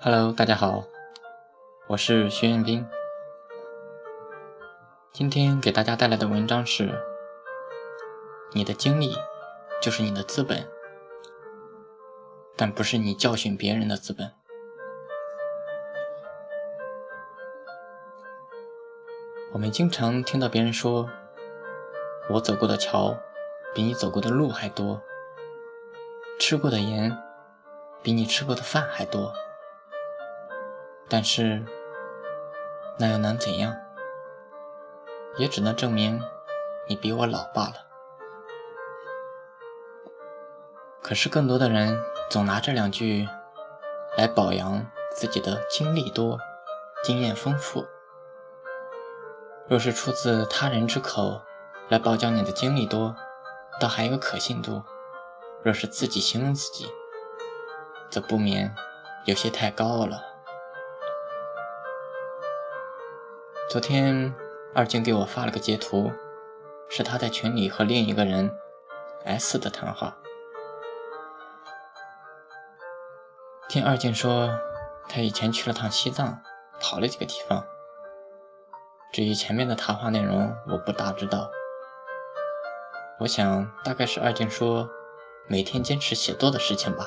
Hello，大家好，我是徐彦斌。今天给大家带来的文章是：你的经历就是你的资本，但不是你教训别人的资本。我们经常听到别人说：“我走过的桥比你走过的路还多，吃过的盐比你吃过的饭还多。”但是，那又能怎样？也只能证明你比我老罢了。可是，更多的人总拿这两句来表扬自己的经历多、经验丰富。若是出自他人之口来褒奖你的经历多，倒还有可信度；若是自己形容自己，则不免有些太高傲了。昨天二静给我发了个截图，是他在群里和另一个人 S 的谈话。听二静说，他以前去了趟西藏，跑了几个地方。至于前面的谈话内容，我不大知道。我想大概是二静说每天坚持写作的事情吧。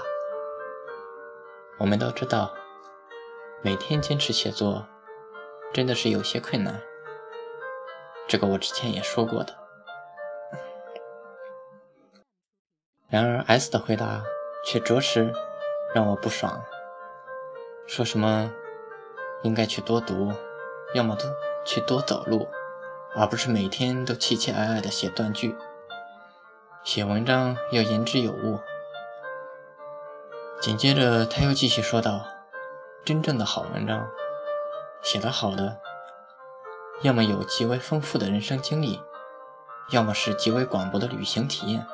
我们都知道，每天坚持写作。真的是有些困难，这个我之前也说过的。然而 S 的回答却着实让我不爽，说什么应该去多读，要么多去多走路，而不是每天都气气哀哀的写断句。写文章要言之有物。紧接着他又继续说道：“真正的好文章。”写得好的，要么有极为丰富的人生经历，要么是极为广博的旅行体验，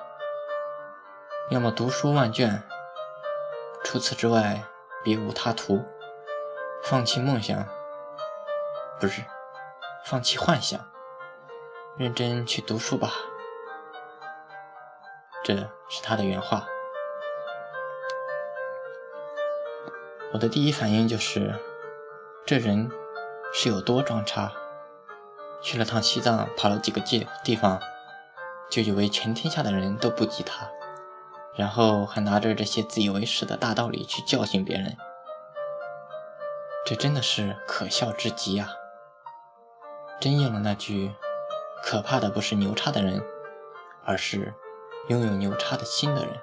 要么读书万卷，除此之外别无他途。放弃梦想，不是，放弃幻想，认真去读书吧。这是他的原话。我的第一反应就是。这人是有多装叉？去了趟西藏，跑了几个界地方，就以为全天下的人都不及他，然后还拿着这些自以为是的大道理去教训别人，这真的是可笑之极啊！真应了那句：可怕的不是牛叉的人，而是拥有牛叉的心的人。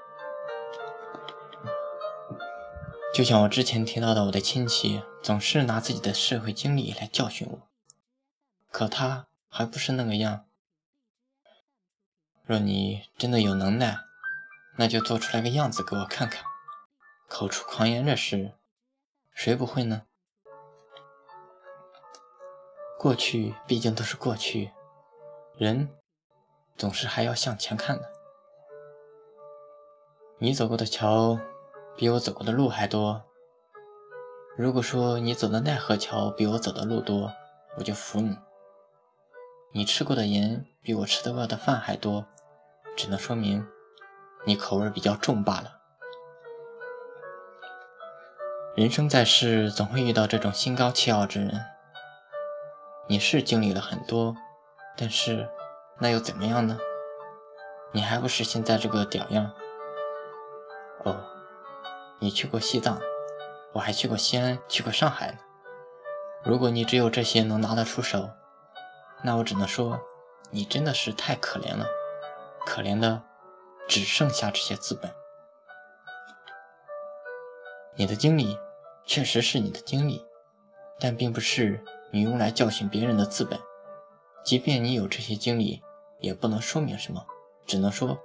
就像我之前提到的，我的亲戚总是拿自己的社会经历来教训我，可他还不是那个样。若你真的有能耐，那就做出来个样子给我看看。口出狂言这事，谁不会呢？过去毕竟都是过去，人总是还要向前看的。你走过的桥。比我走过的路还多。如果说你走的奈何桥比我走的路多，我就服你。你吃过的盐比我吃得过的饭还多，只能说明你口味比较重罢了。人生在世，总会遇到这种心高气傲之人。你是经历了很多，但是那又怎么样呢？你还不是现在这个屌样？哦。你去过西藏，我还去过西安，去过上海呢。如果你只有这些能拿得出手，那我只能说，你真的是太可怜了，可怜的只剩下这些资本。你的经历确实是你的经历，但并不是你用来教训别人的资本。即便你有这些经历，也不能说明什么，只能说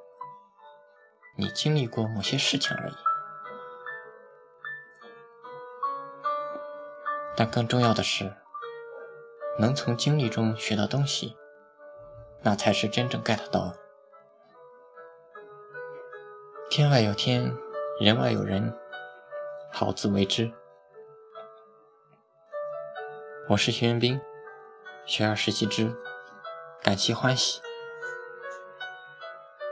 你经历过某些事情而已。但更重要的是，能从经历中学到东西，那才是真正 get 到。天外有天，人外有人，好自为之。我是徐元斌，学而时习之，感谢欢喜。